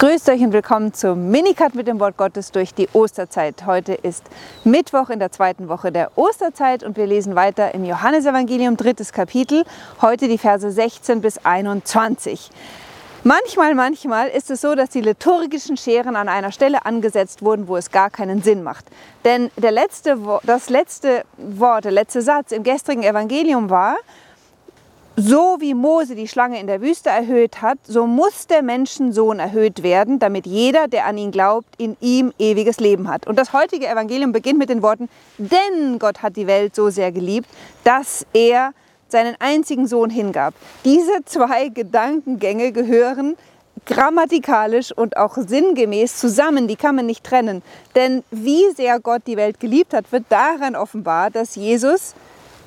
Grüßt euch und willkommen zum Minicut mit dem Wort Gottes durch die Osterzeit. Heute ist Mittwoch in der zweiten Woche der Osterzeit und wir lesen weiter im Johannesevangelium, drittes Kapitel, heute die Verse 16 bis 21. Manchmal, manchmal ist es so, dass die liturgischen Scheren an einer Stelle angesetzt wurden, wo es gar keinen Sinn macht. Denn letzte, das letzte Wort, der letzte Satz im gestrigen Evangelium war, so wie Mose die Schlange in der Wüste erhöht hat, so muss der Menschensohn erhöht werden, damit jeder, der an ihn glaubt, in ihm ewiges Leben hat. Und das heutige Evangelium beginnt mit den Worten, denn Gott hat die Welt so sehr geliebt, dass er seinen einzigen Sohn hingab. Diese zwei Gedankengänge gehören grammatikalisch und auch sinngemäß zusammen, die kann man nicht trennen. Denn wie sehr Gott die Welt geliebt hat, wird daran offenbar, dass Jesus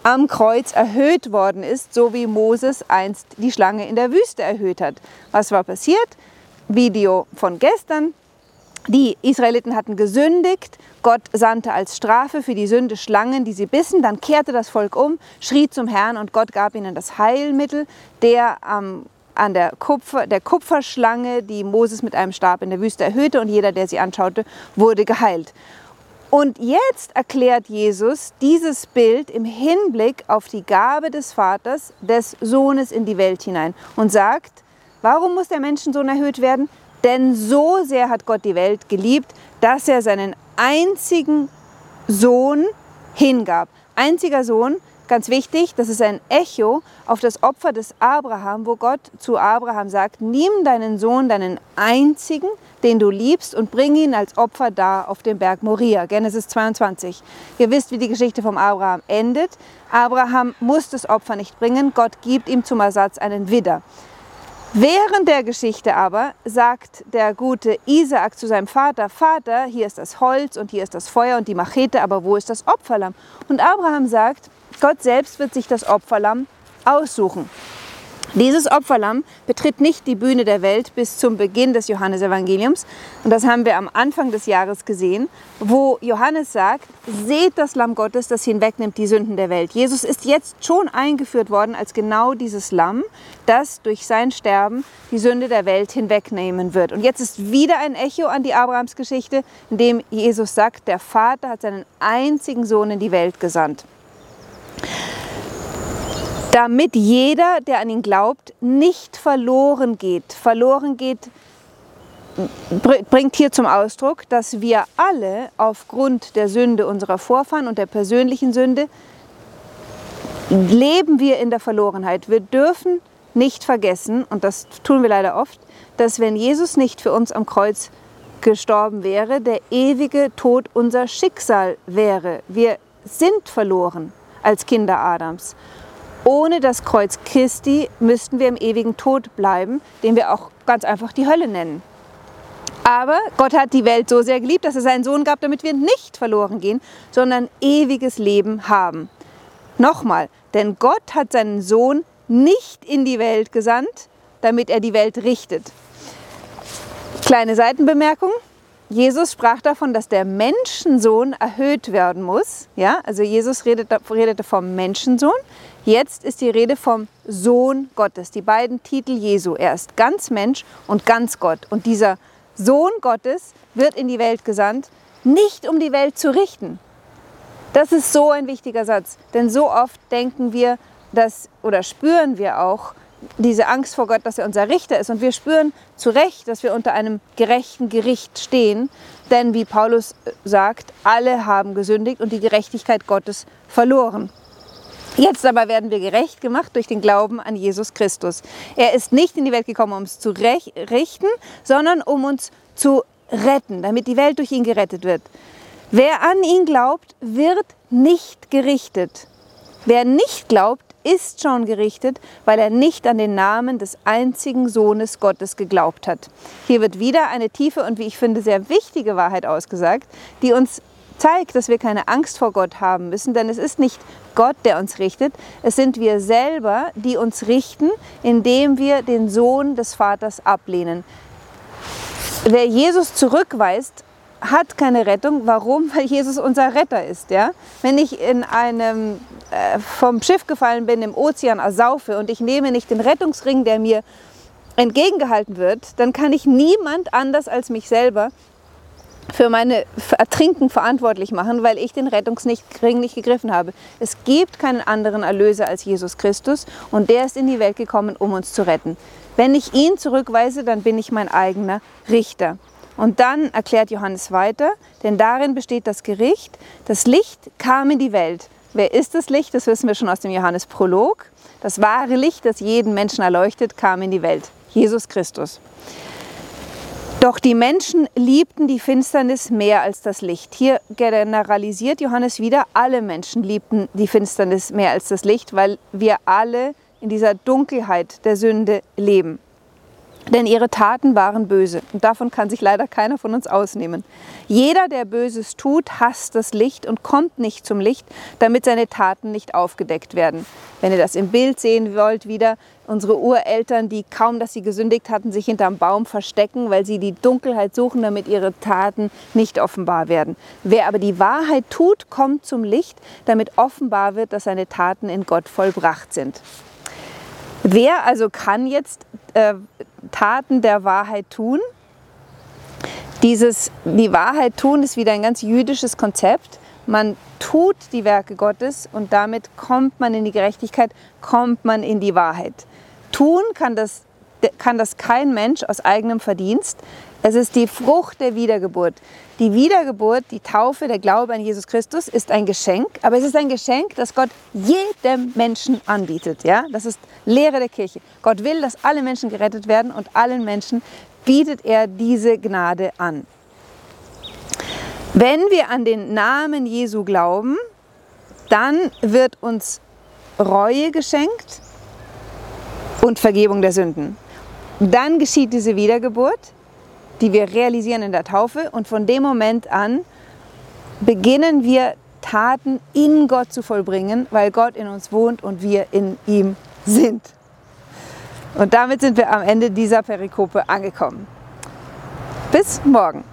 am Kreuz erhöht worden ist, so wie Moses einst die Schlange in der Wüste erhöht hat. Was war passiert? Video von gestern. Die Israeliten hatten gesündigt. Gott sandte als Strafe für die Sünde Schlangen, die sie bissen. Dann kehrte das Volk um, schrie zum Herrn und Gott gab ihnen das Heilmittel, der ähm, an der, Kupfer, der Kupferschlange, die Moses mit einem Stab in der Wüste erhöhte und jeder, der sie anschaute, wurde geheilt. Und jetzt erklärt Jesus dieses Bild im Hinblick auf die Gabe des Vaters, des Sohnes in die Welt hinein und sagt, warum muss der Menschensohn erhöht werden? Denn so sehr hat Gott die Welt geliebt, dass er seinen einzigen Sohn hingab. Einziger Sohn, Ganz wichtig, das ist ein Echo auf das Opfer des Abraham, wo Gott zu Abraham sagt, nimm deinen Sohn, deinen einzigen, den du liebst, und bring ihn als Opfer da auf dem Berg Moria. Genesis 22. Ihr wisst, wie die Geschichte vom Abraham endet. Abraham muss das Opfer nicht bringen, Gott gibt ihm zum Ersatz einen Widder. Während der Geschichte aber sagt der gute Isaak zu seinem Vater, Vater, hier ist das Holz und hier ist das Feuer und die Machete, aber wo ist das Opferlamm? Und Abraham sagt, Gott selbst wird sich das Opferlamm aussuchen. Dieses Opferlamm betritt nicht die Bühne der Welt bis zum Beginn des Johannesevangeliums. Und das haben wir am Anfang des Jahres gesehen, wo Johannes sagt, seht das Lamm Gottes, das hinwegnimmt die Sünden der Welt. Jesus ist jetzt schon eingeführt worden als genau dieses Lamm, das durch sein Sterben die Sünde der Welt hinwegnehmen wird. Und jetzt ist wieder ein Echo an die Abrahamsgeschichte, in dem Jesus sagt, der Vater hat seinen einzigen Sohn in die Welt gesandt damit jeder, der an ihn glaubt, nicht verloren geht. Verloren geht bringt hier zum Ausdruck, dass wir alle aufgrund der Sünde unserer Vorfahren und der persönlichen Sünde leben wir in der Verlorenheit. Wir dürfen nicht vergessen, und das tun wir leider oft, dass wenn Jesus nicht für uns am Kreuz gestorben wäre, der ewige Tod unser Schicksal wäre. Wir sind verloren als Kinder Adams. Ohne das Kreuz Christi müssten wir im ewigen Tod bleiben, den wir auch ganz einfach die Hölle nennen. Aber Gott hat die Welt so sehr geliebt, dass er seinen Sohn gab, damit wir nicht verloren gehen, sondern ewiges Leben haben. Nochmal, denn Gott hat seinen Sohn nicht in die Welt gesandt, damit er die Welt richtet. Kleine Seitenbemerkung. Jesus sprach davon, dass der Menschensohn erhöht werden muss. Ja, also Jesus redete, redete vom Menschensohn. Jetzt ist die Rede vom Sohn Gottes, die beiden Titel Jesu. Er ist ganz Mensch und ganz Gott. Und dieser Sohn Gottes wird in die Welt gesandt, nicht um die Welt zu richten. Das ist so ein wichtiger Satz, denn so oft denken wir, dass oder spüren wir auch diese Angst vor Gott, dass er unser Richter ist. Und wir spüren zu Recht, dass wir unter einem gerechten Gericht stehen. Denn wie Paulus sagt, alle haben gesündigt und die Gerechtigkeit Gottes verloren. Jetzt aber werden wir gerecht gemacht durch den Glauben an Jesus Christus. Er ist nicht in die Welt gekommen, um uns zu richten, sondern um uns zu retten, damit die Welt durch ihn gerettet wird. Wer an ihn glaubt, wird nicht gerichtet. Wer nicht glaubt, ist schon gerichtet, weil er nicht an den Namen des einzigen Sohnes Gottes geglaubt hat. Hier wird wieder eine tiefe und wie ich finde sehr wichtige Wahrheit ausgesagt, die uns zeigt, dass wir keine Angst vor Gott haben müssen, denn es ist nicht Gott, der uns richtet, es sind wir selber, die uns richten, indem wir den Sohn des Vaters ablehnen. Wer Jesus zurückweist, hat keine Rettung. Warum? Weil Jesus unser Retter ist. Ja? Wenn ich in einem äh, vom Schiff gefallen bin, im Ozean ersaufe und ich nehme nicht den Rettungsring, der mir entgegengehalten wird, dann kann ich niemand anders als mich selber für meine Ertrinken verantwortlich machen, weil ich den Rettungsring nicht gegriffen habe. Es gibt keinen anderen Erlöser als Jesus Christus und der ist in die Welt gekommen, um uns zu retten. Wenn ich ihn zurückweise, dann bin ich mein eigener Richter. Und dann erklärt Johannes weiter, denn darin besteht das Gericht. Das Licht kam in die Welt. Wer ist das Licht? Das wissen wir schon aus dem Johannes-Prolog. Das wahre Licht, das jeden Menschen erleuchtet, kam in die Welt. Jesus Christus. Doch die Menschen liebten die Finsternis mehr als das Licht. Hier generalisiert Johannes wieder, alle Menschen liebten die Finsternis mehr als das Licht, weil wir alle in dieser Dunkelheit der Sünde leben. Denn ihre Taten waren böse und davon kann sich leider keiner von uns ausnehmen. Jeder, der Böses tut, hasst das Licht und kommt nicht zum Licht, damit seine Taten nicht aufgedeckt werden. Wenn ihr das im Bild sehen wollt, wieder unsere Ureltern, die kaum, dass sie gesündigt hatten, sich hinterm Baum verstecken, weil sie die Dunkelheit suchen, damit ihre Taten nicht offenbar werden. Wer aber die Wahrheit tut, kommt zum Licht, damit offenbar wird, dass seine Taten in Gott vollbracht sind. Wer also kann jetzt äh, Taten der Wahrheit tun? Dieses, die Wahrheit tun ist wieder ein ganz jüdisches Konzept. Man tut die Werke Gottes und damit kommt man in die Gerechtigkeit, kommt man in die Wahrheit. Tun kann das, kann das kein Mensch aus eigenem Verdienst. Es ist die Frucht der Wiedergeburt. Die Wiedergeburt, die Taufe, der Glaube an Jesus Christus ist ein Geschenk, aber es ist ein Geschenk, das Gott jedem Menschen anbietet. Ja? Das ist Lehre der Kirche. Gott will, dass alle Menschen gerettet werden und allen Menschen bietet er diese Gnade an. Wenn wir an den Namen Jesu glauben, dann wird uns Reue geschenkt und Vergebung der Sünden. Dann geschieht diese Wiedergeburt, die wir realisieren in der Taufe und von dem Moment an beginnen wir Taten in Gott zu vollbringen, weil Gott in uns wohnt und wir in ihm sind. Und damit sind wir am Ende dieser Perikope angekommen. Bis morgen.